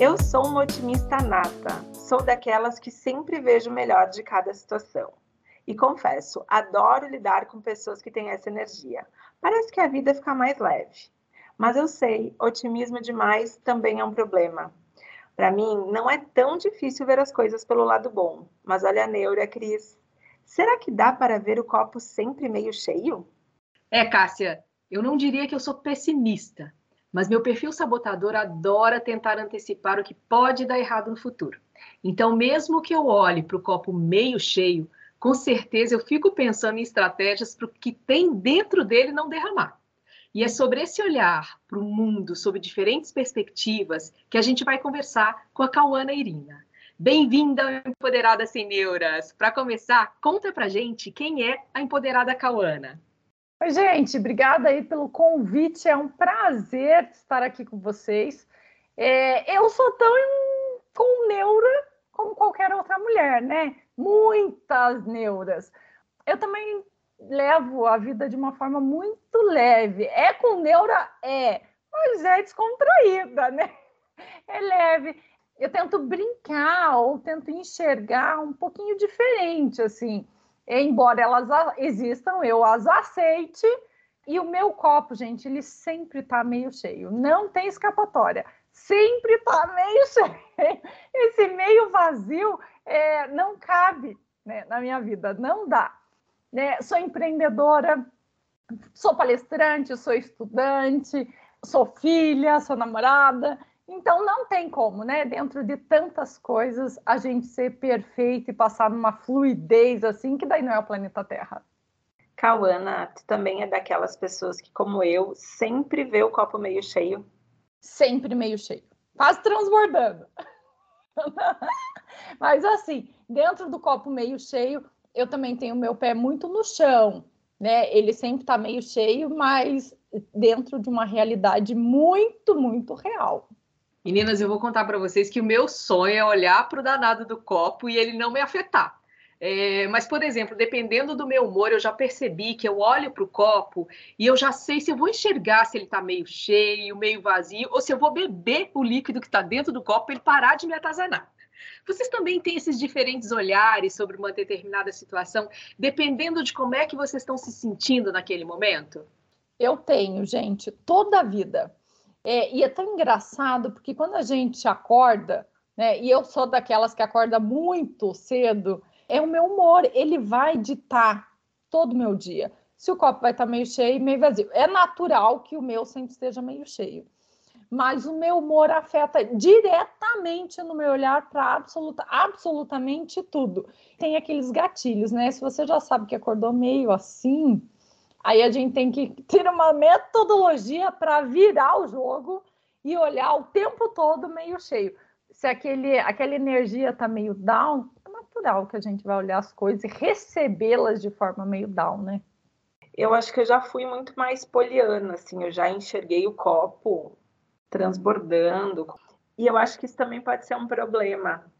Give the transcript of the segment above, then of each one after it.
Eu sou uma otimista nata. Sou daquelas que sempre vejo o melhor de cada situação. E confesso, adoro lidar com pessoas que têm essa energia. Parece que a vida fica mais leve. Mas eu sei, otimismo demais também é um problema. Para mim, não é tão difícil ver as coisas pelo lado bom. Mas olha a neura, Cris. Será que dá para ver o copo sempre meio cheio? É, Cássia, eu não diria que eu sou pessimista, mas meu perfil sabotador adora tentar antecipar o que pode dar errado no futuro. Então, mesmo que eu olhe para o copo meio cheio, com certeza eu fico pensando em estratégias para o que tem dentro dele não derramar. E é sobre esse olhar para o mundo, sob diferentes perspectivas, que a gente vai conversar com a Cauana Irina. Bem-vinda ao Empoderada Sem Neuras. Para começar, conta para gente quem é a Empoderada Cauana. Oi, gente, obrigada aí pelo convite. É um prazer estar aqui com vocês. É, eu sou tão com neura como qualquer outra mulher, né? Muitas neuras. Eu também levo a vida de uma forma muito leve. É com neura? É, mas é descontraída, né? É leve. Eu tento brincar ou tento enxergar um pouquinho diferente, assim embora elas existam, eu as aceite. E o meu copo, gente, ele sempre tá meio cheio. Não tem escapatória. Sempre tá meio cheio. Esse meio vazio é, não cabe né, na minha vida, não dá. Né? Sou empreendedora, sou palestrante, sou estudante, sou filha, sou namorada. Então não tem como, né? Dentro de tantas coisas, a gente ser perfeito e passar numa fluidez assim, que daí não é o planeta Terra. Cauana, tu também é daquelas pessoas que, como eu, sempre vê o copo meio cheio? Sempre meio cheio. Quase transbordando. Mas assim, dentro do copo meio cheio, eu também tenho meu pé muito no chão, né? Ele sempre tá meio cheio, mas dentro de uma realidade muito, muito real. Meninas, eu vou contar para vocês que o meu sonho é olhar para o danado do copo e ele não me afetar. É, mas, por exemplo, dependendo do meu humor, eu já percebi que eu olho para o copo e eu já sei se eu vou enxergar se ele está meio cheio, meio vazio, ou se eu vou beber o líquido que está dentro do copo para ele parar de me atazanar. Vocês também têm esses diferentes olhares sobre uma determinada situação, dependendo de como é que vocês estão se sentindo naquele momento? Eu tenho, gente, toda a vida. É, e é tão engraçado, porque quando a gente acorda, né, e eu sou daquelas que acorda muito cedo, é o meu humor, ele vai ditar todo o meu dia. Se o copo vai estar meio cheio meio vazio. É natural que o meu sempre esteja meio cheio. Mas o meu humor afeta diretamente no meu olhar para absoluta, absolutamente tudo. Tem aqueles gatilhos, né? Se você já sabe que acordou meio assim, Aí a gente tem que ter uma metodologia para virar o jogo e olhar o tempo todo meio cheio. Se aquele, aquela energia está meio down, é natural que a gente vai olhar as coisas e recebê-las de forma meio down, né? Eu acho que eu já fui muito mais poliana, assim, eu já enxerguei o copo transbordando. E eu acho que isso também pode ser um problema,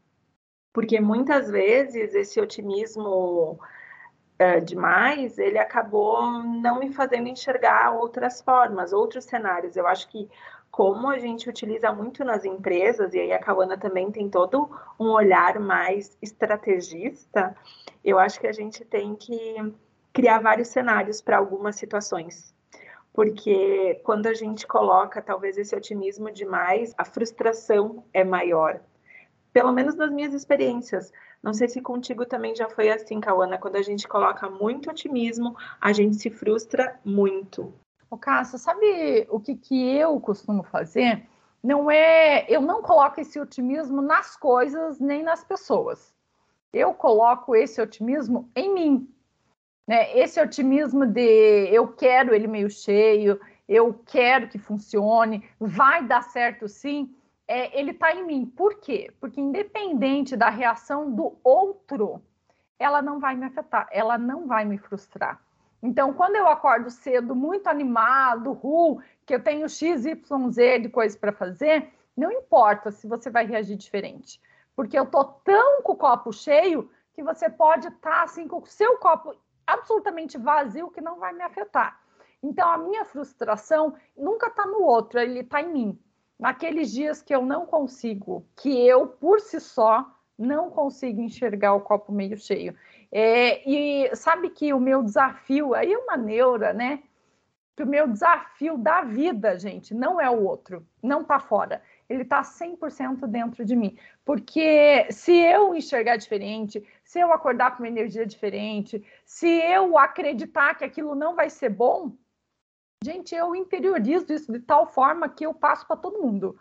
porque muitas vezes esse otimismo é, demais, ele acabou não me fazendo enxergar outras formas, outros cenários. Eu acho que como a gente utiliza muito nas empresas, e aí a Cauana também tem todo um olhar mais estrategista, eu acho que a gente tem que criar vários cenários para algumas situações. Porque quando a gente coloca talvez esse otimismo demais, a frustração é maior. Pelo menos nas minhas experiências. Não sei se contigo também já foi assim, Cauana, quando a gente coloca muito otimismo, a gente se frustra muito. O Cássio, sabe o que, que eu costumo fazer? Não é, eu não coloco esse otimismo nas coisas nem nas pessoas. Eu coloco esse otimismo em mim. Né? Esse otimismo de eu quero ele meio cheio, eu quero que funcione, vai dar certo sim é, ele está em mim. Por quê? Porque independente da reação do outro, ela não vai me afetar, ela não vai me frustrar. Então, quando eu acordo cedo, muito animado, ru, que eu tenho X, Y, Z de coisas para fazer, não importa se você vai reagir diferente. Porque eu tô tão com o copo cheio que você pode estar tá, assim com o seu copo absolutamente vazio que não vai me afetar. Então, a minha frustração nunca está no outro, ele está em mim. Naqueles dias que eu não consigo, que eu por si só não consigo enxergar o copo meio cheio. É, e sabe que o meu desafio, aí é uma neura, né? Que o meu desafio da vida, gente, não é o outro, não tá fora. Ele tá 100% dentro de mim. Porque se eu enxergar diferente, se eu acordar com uma energia diferente, se eu acreditar que aquilo não vai ser bom, gente, eu interiorizo isso de tal forma que eu passo para todo mundo.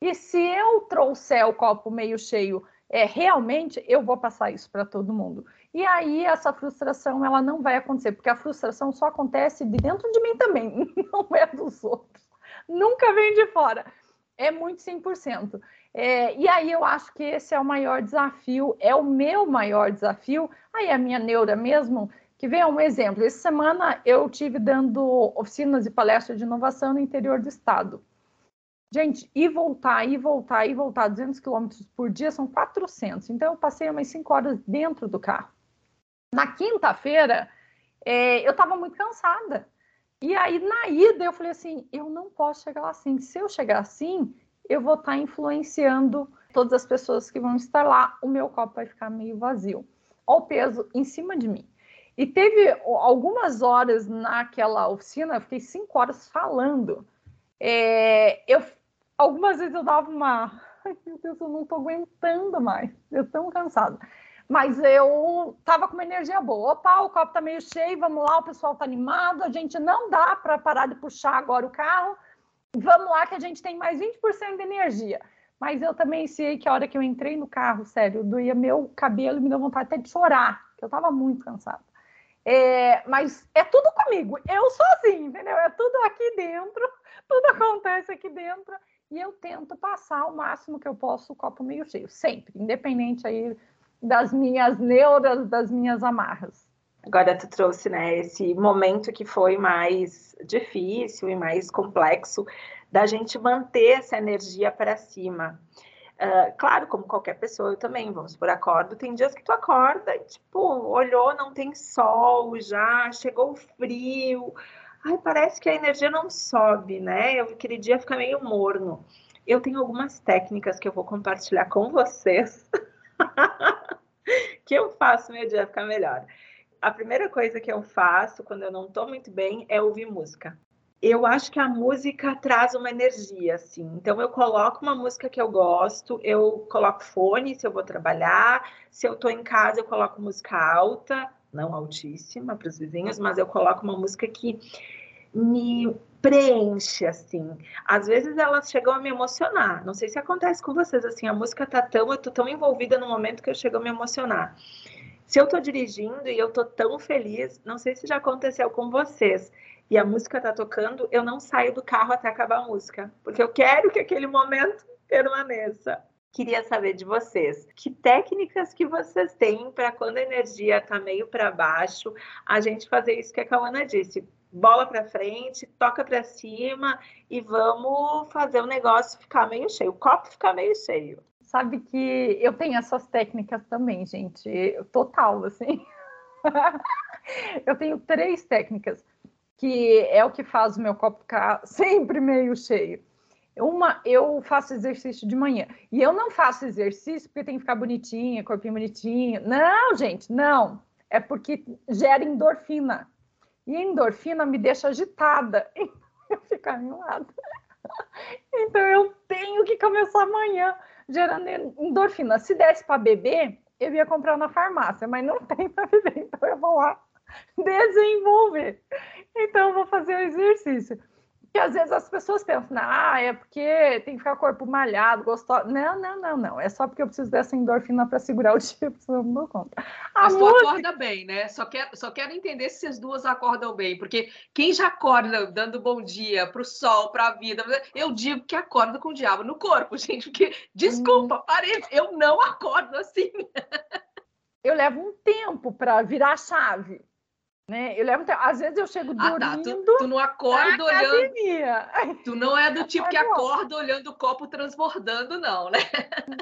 E se eu trouxer o copo meio cheio, é, realmente eu vou passar isso para todo mundo. E aí essa frustração ela não vai acontecer, porque a frustração só acontece de dentro de mim também, não é dos outros. Nunca vem de fora. É muito 100%. É, e aí eu acho que esse é o maior desafio, é o meu maior desafio. Aí a minha neura mesmo, que vem um exemplo. Essa semana eu tive dando oficinas e palestras de inovação no interior do estado. Gente, e voltar, e voltar, e voltar 200 quilômetros por dia são 400. Então, eu passei umas 5 horas dentro do carro. Na quinta-feira, é, eu estava muito cansada. E aí, na ida, eu falei assim: eu não posso chegar lá assim. Se eu chegar assim, eu vou estar tá influenciando todas as pessoas que vão estar lá. O meu copo vai ficar meio vazio. Olha o peso em cima de mim. E teve algumas horas naquela oficina, eu fiquei cinco horas falando. É, eu algumas vezes eu dava uma. Ai, meu Deus, eu não estou aguentando mais. Eu tão cansada. Mas eu tava com uma energia boa. Opa, o copo tá meio cheio, vamos lá, o pessoal tá animado. A gente não dá para parar de puxar agora o carro. Vamos lá, que a gente tem mais 20% de energia. Mas eu também sei que a hora que eu entrei no carro, sério, doía meu cabelo e me deu vontade até de chorar, que eu tava muito cansada. É, mas é tudo comigo, eu sozinho, entendeu? É tudo aqui dentro, tudo acontece aqui dentro e eu tento passar o máximo que eu posso o copo meio cheio, sempre, independente aí das minhas neuras, das minhas amarras. Agora tu trouxe, né, esse momento que foi mais difícil e mais complexo da gente manter essa energia para cima. Uh, claro, como qualquer pessoa, eu também, vamos por acordo, tem dias que tu acorda e, tipo, olhou, não tem sol já, chegou frio, ai, parece que a energia não sobe, né? Eu, aquele dia fica meio morno. Eu tenho algumas técnicas que eu vou compartilhar com vocês, que eu faço meu dia ficar melhor. A primeira coisa que eu faço quando eu não estou muito bem é ouvir música. Eu acho que a música traz uma energia, assim. Então eu coloco uma música que eu gosto, eu coloco fone se eu vou trabalhar, se eu estou em casa eu coloco música alta, não altíssima para os vizinhos, mas eu coloco uma música que me preenche, assim. Às vezes elas chegam a me emocionar. Não sei se acontece com vocês, assim, a música tá tão, eu tô tão envolvida no momento que eu chego a me emocionar. Se eu tô dirigindo e eu tô tão feliz, não sei se já aconteceu com vocês, e a música tá tocando, eu não saio do carro até acabar a música, porque eu quero que aquele momento permaneça. Queria saber de vocês, que técnicas que vocês têm para quando a energia está meio para baixo, a gente fazer isso que a Cauana disse, bola para frente, toca para cima e vamos fazer o negócio ficar meio cheio, o copo ficar meio cheio. Sabe que eu tenho essas técnicas também, gente, total, assim. eu tenho três técnicas que é o que faz o meu copo ficar sempre meio cheio. Uma, eu faço exercício de manhã. E eu não faço exercício porque tem que ficar bonitinha, corpinho bonitinho. Não, gente, não. É porque gera endorfina. E endorfina me deixa agitada. Eu fico animada. Então eu tenho que começar amanhã gerando endorfina. Se desse para beber, eu ia comprar na farmácia, mas não tem para beber. Então eu vou lá desenvolver. Então eu vou fazer o exercício. Porque às vezes as pessoas pensam, ah, é porque tem que ficar corpo malhado, gostoso. Não, não, não, não. É só porque eu preciso dessa endorfina para segurar o dia, senão não dou conta. A Mas música... tu acorda bem, né? Só quero, só quero entender se as duas acordam bem, porque quem já acorda dando bom dia para o sol, para a vida, eu digo que acorda com o diabo no corpo, gente, porque, desculpa, hum. parede, eu não acordo assim. Eu levo um tempo para virar a chave. Né? Eu levo, às vezes eu chego dormindo. Ah, tá. tu, tu, não acorda olhando. Tu não é do tipo que acorda olhando o copo transbordando, não, né?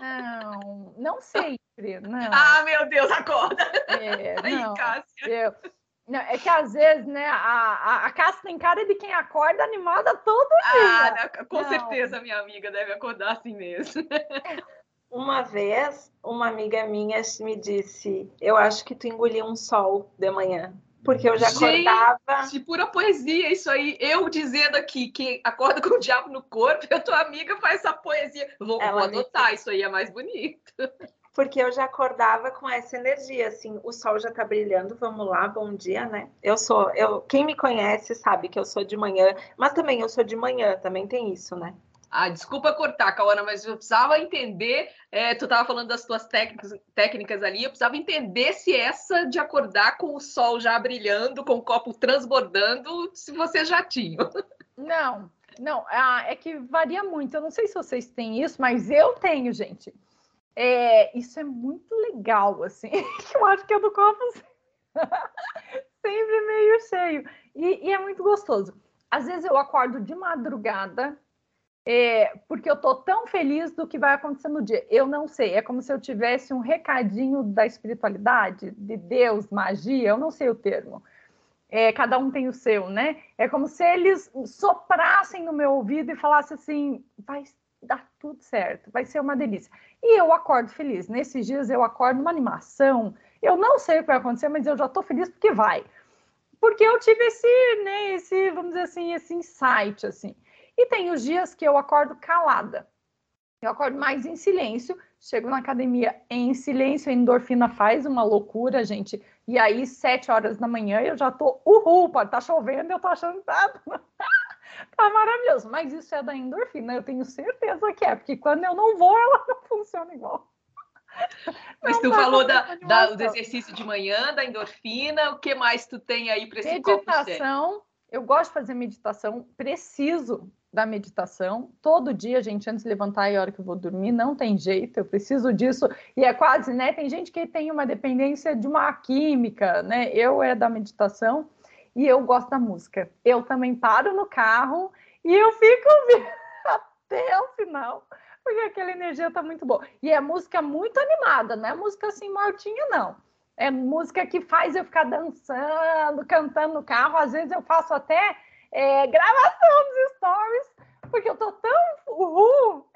Não, não sempre. Não. Ah, meu Deus, acorda! É, Aí, não, Cássia. Eu, Não, é que às vezes, né, a, a, a casa tem cara de quem acorda animada todo ah, dia. Ah, com não. certeza minha amiga deve acordar assim mesmo. Uma vez, uma amiga minha me disse: Eu acho que tu engoliu um sol de manhã. Porque eu já acordava. Gente, pura poesia, isso aí. Eu dizendo aqui que acorda com o diabo no corpo, e a tua amiga faz essa poesia. Vou, vou adotar, isso aí é mais bonito. Porque eu já acordava com essa energia, assim, o sol já tá brilhando, vamos lá, bom dia, né? Eu sou, eu, quem me conhece sabe que eu sou de manhã, mas também eu sou de manhã, também tem isso, né? Ah, desculpa cortar, Cauana, mas eu precisava entender. É, tu estava falando das tuas técnicas, técnicas ali, eu precisava entender se essa de acordar com o sol já brilhando, com o copo transbordando, se vocês já tinham. Não, não, ah, é que varia muito. Eu não sei se vocês têm isso, mas eu tenho, gente. É, isso é muito legal, assim. eu acho que é do copo sempre meio cheio. E, e é muito gostoso. Às vezes eu acordo de madrugada é, porque eu estou tão feliz do que vai acontecer no dia. Eu não sei, é como se eu tivesse um recadinho da espiritualidade, de Deus, magia, eu não sei o termo. É, cada um tem o seu, né? É como se eles soprassem no meu ouvido e falassem assim: vai dar tudo certo, vai ser uma delícia. E eu acordo feliz. Nesses dias eu acordo numa animação. Eu não sei o que vai acontecer, mas eu já estou feliz porque vai. Porque eu tive esse, né, esse, vamos dizer assim, esse insight, assim. E tem os dias que eu acordo calada. Eu acordo mais em silêncio, chego na academia em silêncio, a endorfina faz uma loucura, gente. E aí, sete horas da manhã, eu já tô, uhul, pode tá chovendo, eu tô achando que tá, tá maravilhoso. Mas isso é da endorfina, eu tenho certeza que é, porque quando eu não vou, ela não funciona igual. Mas não tu falou da, da, do exercício de manhã, da endorfina, o que mais tu tem aí para esse Meditação, eu gosto de fazer meditação, preciso da meditação. Todo dia, gente, antes de levantar e a hora que eu vou dormir, não tem jeito, eu preciso disso. E é quase, né? Tem gente que tem uma dependência de uma química, né? Eu é da meditação e eu gosto da música. Eu também paro no carro e eu fico até o final, porque aquela energia tá muito boa. E é música muito animada, não é música assim mortinha, não. É música que faz eu ficar dançando, cantando no carro. Às vezes eu faço até é, gravação dos stories, porque eu tô tão uhul,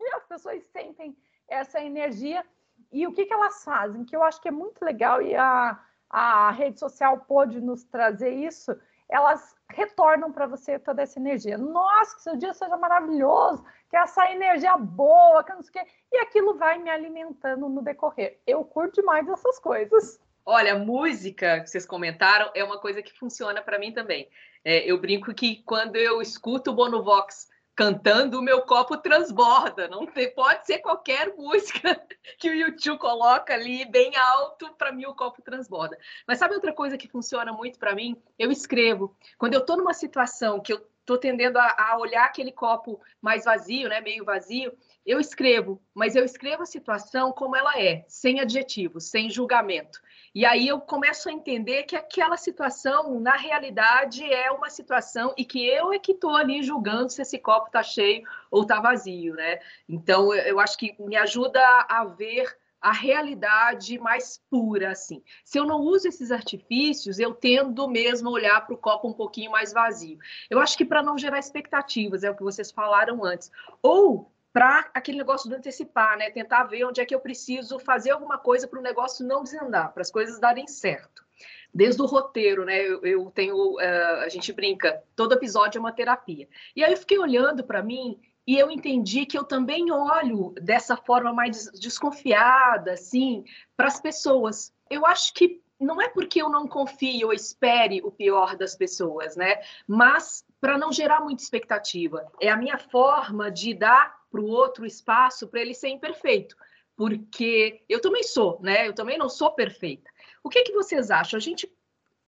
e as pessoas sentem essa energia. E o que, que elas fazem? Que eu acho que é muito legal, e a, a rede social pode nos trazer isso, elas retornam para você toda essa energia. Nossa, que seu dia seja maravilhoso, que essa energia boa, que não sei o quê. E aquilo vai me alimentando no decorrer. Eu curto demais essas coisas. Olha, música que vocês comentaram é uma coisa que funciona para mim também. É, eu brinco que quando eu escuto o Bonovox cantando, o meu copo transborda. Não tem, pode ser qualquer música que o YouTube coloca ali bem alto, para mim o copo transborda. Mas sabe outra coisa que funciona muito para mim? Eu escrevo. Quando eu estou numa situação que eu estou tendendo a, a, olhar aquele copo mais vazio, né, meio vazio, eu escrevo, mas eu escrevo a situação como ela é, sem adjetivos, sem julgamento. E aí eu começo a entender que aquela situação, na realidade, é uma situação e que eu é que estou ali julgando se esse copo está cheio ou está vazio, né? Então, eu acho que me ajuda a ver a realidade mais pura, assim. Se eu não uso esses artifícios, eu tendo mesmo a olhar para o copo um pouquinho mais vazio. Eu acho que para não gerar expectativas, é o que vocês falaram antes. Ou para aquele negócio do antecipar, né? Tentar ver onde é que eu preciso fazer alguma coisa para o negócio não desandar, para as coisas darem certo. Desde o roteiro, né? Eu, eu tenho, uh, a gente brinca, todo episódio é uma terapia. E aí eu fiquei olhando para mim e eu entendi que eu também olho dessa forma mais desconfiada, assim, para as pessoas. Eu acho que não é porque eu não confio ou espere o pior das pessoas, né? Mas para não gerar muita expectativa. É a minha forma de dar para o outro espaço para ele ser imperfeito, porque eu também sou, né? Eu também não sou perfeita. O que, que vocês acham? A gente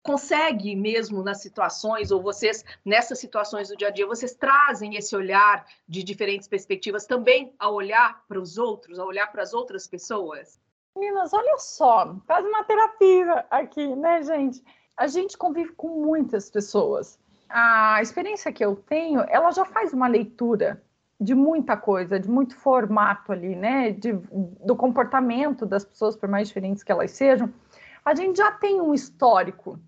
consegue mesmo nas situações, ou vocês, nessas situações do dia a dia, vocês trazem esse olhar de diferentes perspectivas também a olhar para os outros, a olhar para as outras pessoas? Meninas, olha só, faz uma terapia aqui, né, gente? A gente convive com muitas pessoas. A experiência que eu tenho, ela já faz uma leitura de muita coisa, de muito formato ali, né? De, do comportamento das pessoas, por mais diferentes que elas sejam, a gente já tem um histórico.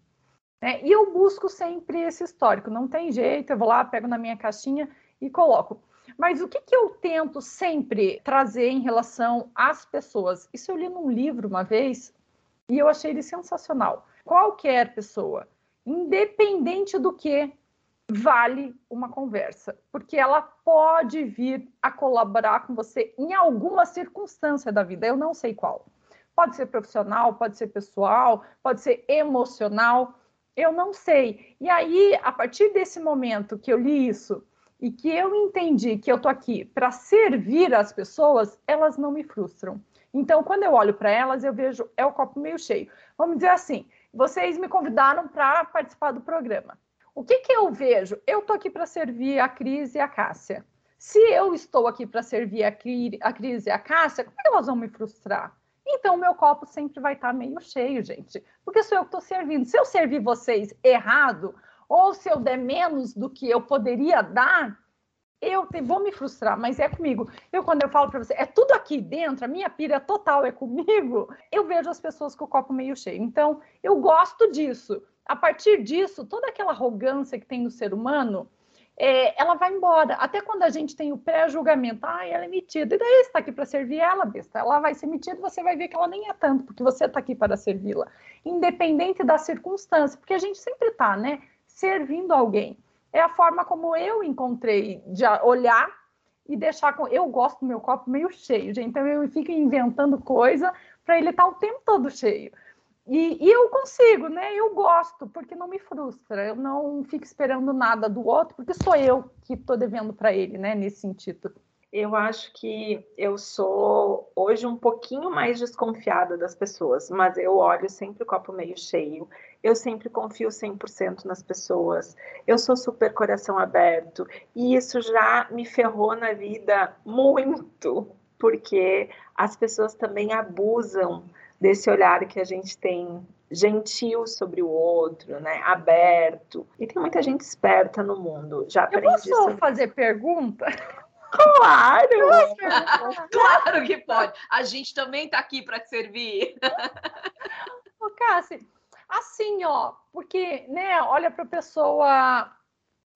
Né? E eu busco sempre esse histórico, não tem jeito, eu vou lá, pego na minha caixinha e coloco. Mas o que, que eu tento sempre trazer em relação às pessoas? Isso eu li num livro uma vez e eu achei ele sensacional. Qualquer pessoa, independente do que, vale uma conversa, porque ela pode vir a colaborar com você em alguma circunstância da vida, eu não sei qual. Pode ser profissional, pode ser pessoal, pode ser emocional, eu não sei. E aí, a partir desse momento que eu li isso e que eu entendi que eu tô aqui para servir as pessoas, elas não me frustram. Então, quando eu olho para elas, eu vejo é o copo meio cheio. Vamos dizer assim, vocês me convidaram para participar do programa. O que, que eu vejo? Eu estou aqui para servir a Cris e a Cássia. Se eu estou aqui para servir a, a Cris e a Cássia, como é que elas vão me frustrar? Então, meu copo sempre vai estar tá meio cheio, gente, porque sou eu que estou servindo. Se eu servir vocês errado, ou se eu der menos do que eu poderia dar, eu te, vou me frustrar, mas é comigo. Eu, quando eu falo para você, é tudo aqui dentro, a minha pira total é comigo, eu vejo as pessoas com o copo meio cheio. Então, eu gosto disso a partir disso, toda aquela arrogância que tem no ser humano, é, ela vai embora. Até quando a gente tem o pré-julgamento, ah, ela é metida, e daí você está aqui para servir ela, besta. Ela vai ser metida, você vai ver que ela nem é tanto, porque você está aqui para servi-la, independente da circunstância, porque a gente sempre está, né, servindo alguém. É a forma como eu encontrei de olhar e deixar com. Eu gosto do meu copo meio cheio, gente, então eu fico inventando coisa para ele estar tá o tempo todo cheio. E, e, eu consigo, né? Eu gosto, porque não me frustra. Eu não fico esperando nada do outro, porque sou eu que estou devendo para ele, né? Nesse sentido. Eu acho que eu sou hoje um pouquinho mais desconfiada das pessoas, mas eu olho sempre o copo meio cheio. Eu sempre confio 100% nas pessoas. Eu sou super coração aberto. E isso já me ferrou na vida muito, porque as pessoas também abusam desse olhar que a gente tem gentil sobre o outro, né? Aberto. E tem muita gente esperta no mundo. Já aprendi Eu posso sobre... fazer pergunta? Claro! claro que pode. A gente também está aqui para te servir. Ô, Cassi, assim, ó, porque, né, olha para a pessoa,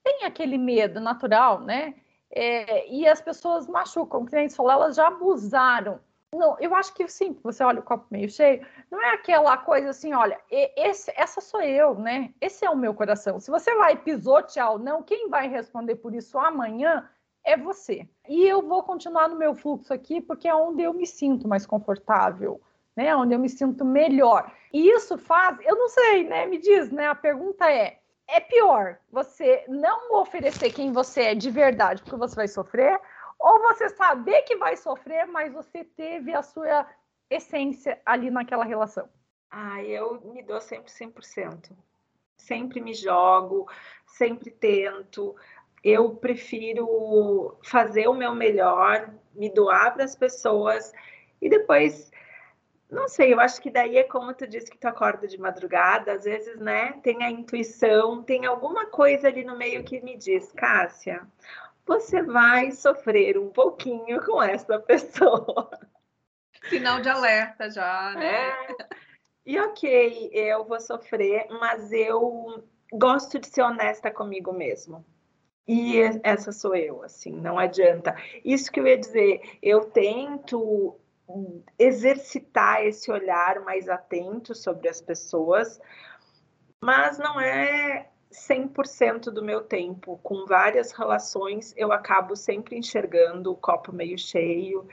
tem aquele medo natural, né? É, e as pessoas machucam, que nem você falou, elas já abusaram não, eu acho que sim, você olha o copo meio cheio, não é aquela coisa assim, olha, esse, essa sou eu, né? Esse é o meu coração. Se você vai pisotear ou não, quem vai responder por isso amanhã é você. E eu vou continuar no meu fluxo aqui, porque é onde eu me sinto mais confortável, né? Onde eu me sinto melhor. E isso faz, eu não sei, né? Me diz, né? A pergunta é: é pior você não oferecer quem você é de verdade, porque você vai sofrer? Ou você saber que vai sofrer, mas você teve a sua essência ali naquela relação? Ah, eu me dou sempre 100%. Sempre me jogo, sempre tento. Eu prefiro fazer o meu melhor, me doar para as pessoas e depois não sei, eu acho que daí é como tu disse que tu acorda de madrugada, às vezes, né, tem a intuição, tem alguma coisa ali no meio que me diz, Cássia, você vai sofrer um pouquinho com essa pessoa. Sinal de alerta já, né? É. E ok, eu vou sofrer, mas eu gosto de ser honesta comigo mesmo. E essa sou eu, assim, não adianta. Isso que eu ia dizer, eu tento exercitar esse olhar mais atento sobre as pessoas, mas não é 100% do meu tempo, com várias relações, eu acabo sempre enxergando o copo meio cheio.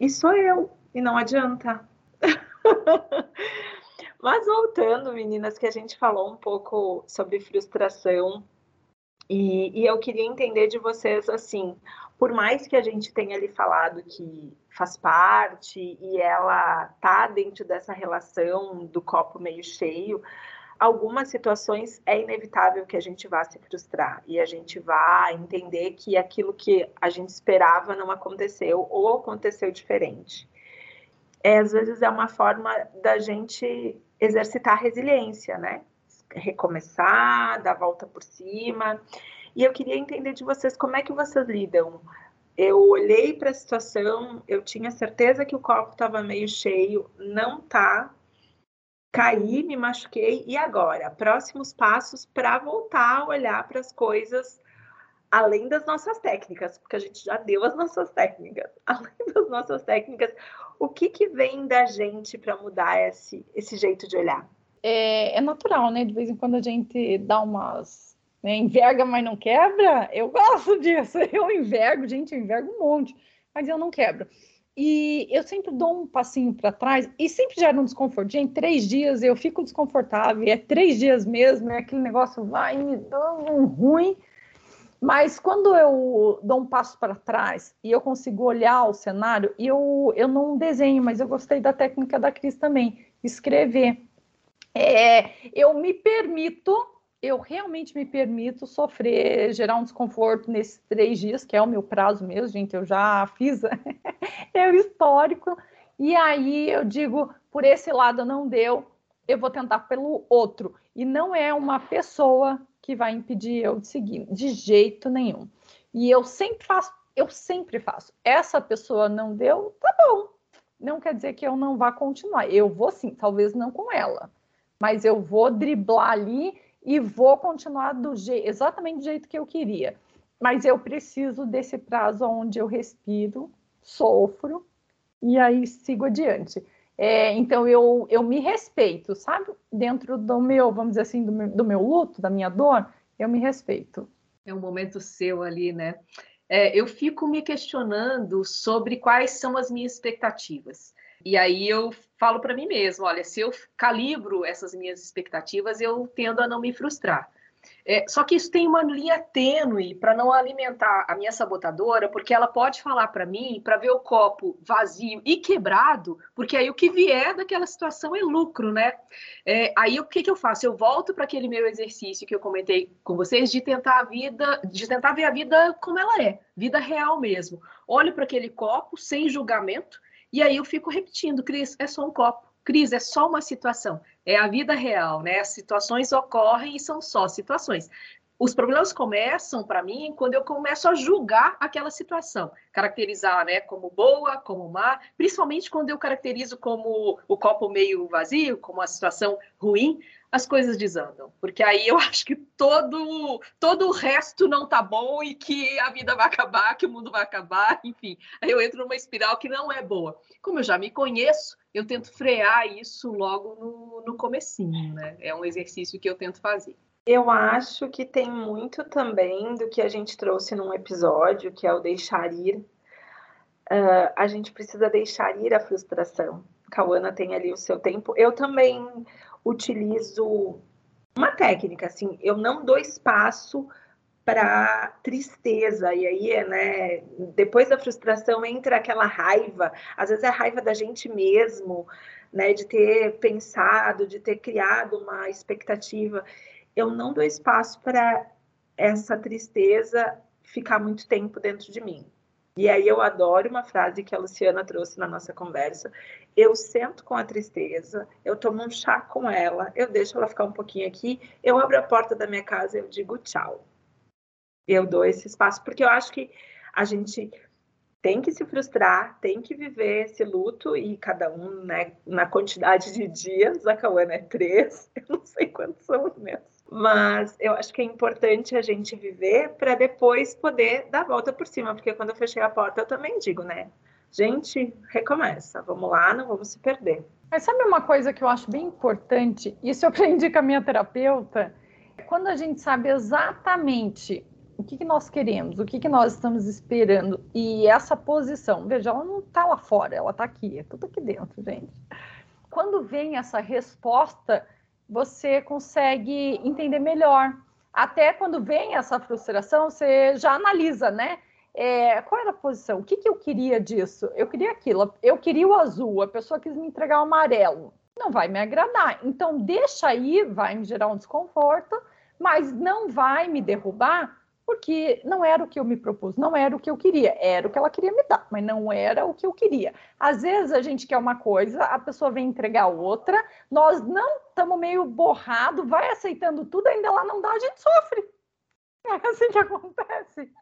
E sou eu, e não adianta. Mas voltando, meninas, que a gente falou um pouco sobre frustração, e, e, eu queria entender de vocês assim, por mais que a gente tenha ali falado que faz parte e ela tá dentro dessa relação do copo meio cheio, algumas situações é inevitável que a gente vá se frustrar e a gente vá entender que aquilo que a gente esperava não aconteceu ou aconteceu diferente. É, às vezes é uma forma da gente exercitar resiliência, né? Recomeçar, dar volta por cima. E eu queria entender de vocês como é que vocês lidam. Eu olhei para a situação, eu tinha certeza que o copo estava meio cheio, não tá, caí, me machuquei, e agora? Próximos passos para voltar a olhar para as coisas além das nossas técnicas, porque a gente já deu as nossas técnicas, além das nossas técnicas, o que, que vem da gente para mudar esse, esse jeito de olhar? É, é, natural, né? De vez em quando a gente dá umas. Né, enverga, mas não quebra. Eu gosto disso. Eu envergo, gente, eu envergo um monte, mas eu não quebro. E eu sempre dou um passinho para trás e sempre gera um desconforto. Gente, três dias eu fico desconfortável, é três dias mesmo, é aquele negócio vai me dando um ruim. Mas quando eu dou um passo para trás e eu consigo olhar o cenário, eu, eu não desenho, mas eu gostei da técnica da Cris também, escrever. É, eu me permito, eu realmente me permito sofrer, gerar um desconforto nesses três dias, que é o meu prazo mesmo, gente, eu já fiz, é o histórico, e aí eu digo, por esse lado não deu, eu vou tentar pelo outro. E não é uma pessoa que vai impedir eu de seguir, de jeito nenhum. E eu sempre faço, eu sempre faço. Essa pessoa não deu, tá bom. Não quer dizer que eu não vá continuar. Eu vou sim, talvez não com ela, mas eu vou driblar ali e vou continuar do jeito, exatamente do jeito que eu queria. Mas eu preciso desse prazo onde eu respiro, sofro e aí sigo adiante. É, então eu, eu me respeito, sabe? Dentro do meu, vamos dizer assim, do meu, do meu luto, da minha dor, eu me respeito. É um momento seu ali, né? É, eu fico me questionando sobre quais são as minhas expectativas. E aí eu falo para mim mesmo, olha, se eu calibro essas minhas expectativas, eu tendo a não me frustrar. É, só que isso tem uma linha tênue para não alimentar a minha sabotadora, porque ela pode falar para mim para ver o copo vazio e quebrado, porque aí o que vier daquela situação é lucro, né? É, aí o que, que eu faço? Eu volto para aquele meu exercício que eu comentei com vocês de tentar a vida, de tentar ver a vida como ela é, vida real mesmo. Olho para aquele copo sem julgamento e aí eu fico repetindo, Cris, é só um copo. Cris, é só uma situação é a vida real, né? As situações ocorrem e são só situações. Os problemas começam para mim quando eu começo a julgar aquela situação, caracterizar, né, como boa, como má, principalmente quando eu caracterizo como o copo meio vazio, como a situação ruim, as coisas desandam, porque aí eu acho que todo todo o resto não tá bom e que a vida vai acabar, que o mundo vai acabar, enfim. Aí eu entro numa espiral que não é boa. Como eu já me conheço, eu tento frear isso logo no, no comecinho, né? É um exercício que eu tento fazer. Eu acho que tem muito também do que a gente trouxe num episódio, que é o deixar ir. Uh, a gente precisa deixar ir a frustração. Cauana tem ali o seu tempo. Eu também utilizo uma técnica, assim, eu não dou espaço para tristeza, e aí, né, depois da frustração entra aquela raiva, às vezes é a raiva da gente mesmo, né, de ter pensado, de ter criado uma expectativa. Eu não dou espaço para essa tristeza ficar muito tempo dentro de mim. E aí eu adoro uma frase que a Luciana trouxe na nossa conversa. Eu sento com a tristeza, eu tomo um chá com ela, eu deixo ela ficar um pouquinho aqui, eu abro a porta da minha casa e eu digo tchau eu dou esse espaço, porque eu acho que a gente tem que se frustrar, tem que viver esse luto, e cada um, né, na quantidade de dias, a Cauana é três, eu não sei quantos são os meus. Mas eu acho que é importante a gente viver para depois poder dar a volta por cima, porque quando eu fechei a porta eu também digo, né? Gente, recomeça, vamos lá, não vamos se perder. Mas sabe uma coisa que eu acho bem importante? Isso eu aprendi com a minha terapeuta. Quando a gente sabe exatamente o que, que nós queremos, o que, que nós estamos esperando. E essa posição, veja, ela não está lá fora, ela está aqui, é tudo aqui dentro, gente. Quando vem essa resposta, você consegue entender melhor. Até quando vem essa frustração, você já analisa, né? É, qual era a posição? O que, que eu queria disso? Eu queria aquilo. Eu queria o azul, a pessoa quis me entregar o amarelo. Não vai me agradar. Então, deixa aí, vai me gerar um desconforto, mas não vai me derrubar, porque não era o que eu me propus, não era o que eu queria, era o que ela queria me dar, mas não era o que eu queria. Às vezes a gente quer uma coisa, a pessoa vem entregar outra, nós não estamos meio borrado, vai aceitando tudo, ainda lá não dá, a gente sofre. É assim que acontece.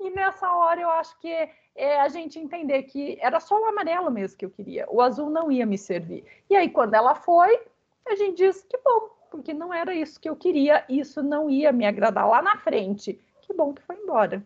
E nessa hora eu acho que é a gente entender que era só o amarelo mesmo que eu queria, o azul não ia me servir. E aí quando ela foi, a gente diz que bom, porque não era isso que eu queria, isso não ia me agradar lá na frente. Que bom que foi embora.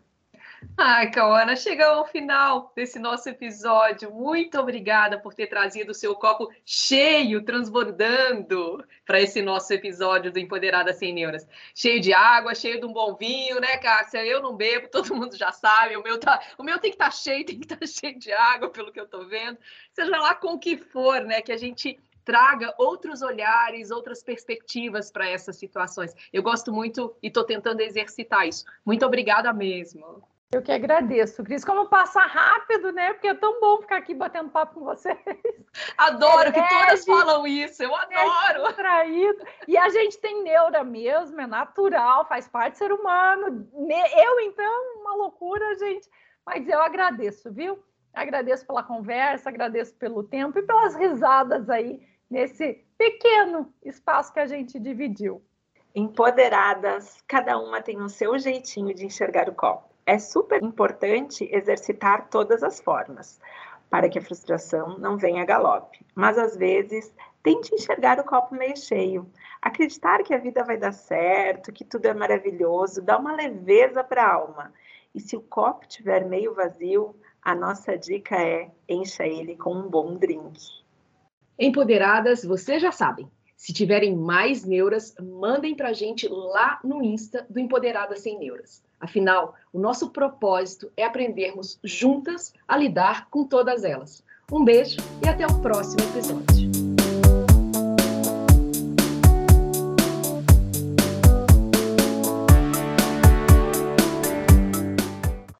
Ai, Cauana, chegamos ao final desse nosso episódio. Muito obrigada por ter trazido o seu copo cheio, transbordando para esse nosso episódio do Empoderada Sem Neuras. Cheio de água, cheio de um bom vinho, né, Cássia? Eu não bebo, todo mundo já sabe. O meu, tá, o meu tem que estar tá cheio, tem que estar tá cheio de água, pelo que eu estou vendo. Seja lá com o que for, né, que a gente traga outros olhares, outras perspectivas para essas situações. Eu gosto muito e estou tentando exercitar isso. Muito obrigada mesmo. Eu que agradeço, Cris. Como passa rápido, né? Porque é tão bom ficar aqui batendo papo com vocês. Adoro é que todas falam isso, eu adoro. É traído. E a gente tem neura mesmo, é natural, faz parte do ser humano. Eu, então, uma loucura, gente. Mas eu agradeço, viu? Agradeço pela conversa, agradeço pelo tempo e pelas risadas aí nesse pequeno espaço que a gente dividiu. Empoderadas, cada uma tem o seu jeitinho de enxergar o copo é super importante exercitar todas as formas para que a frustração não venha a galope. Mas às vezes, tente enxergar o copo meio cheio. Acreditar que a vida vai dar certo, que tudo é maravilhoso, dá uma leveza para a alma. E se o copo estiver meio vazio, a nossa dica é encha ele com um bom drink. Empoderadas, vocês já sabem. Se tiverem mais neuras, mandem para a gente lá no Insta do Empoderadas Sem Neuras. Afinal, o nosso propósito é aprendermos juntas a lidar com todas elas. Um beijo e até o próximo episódio.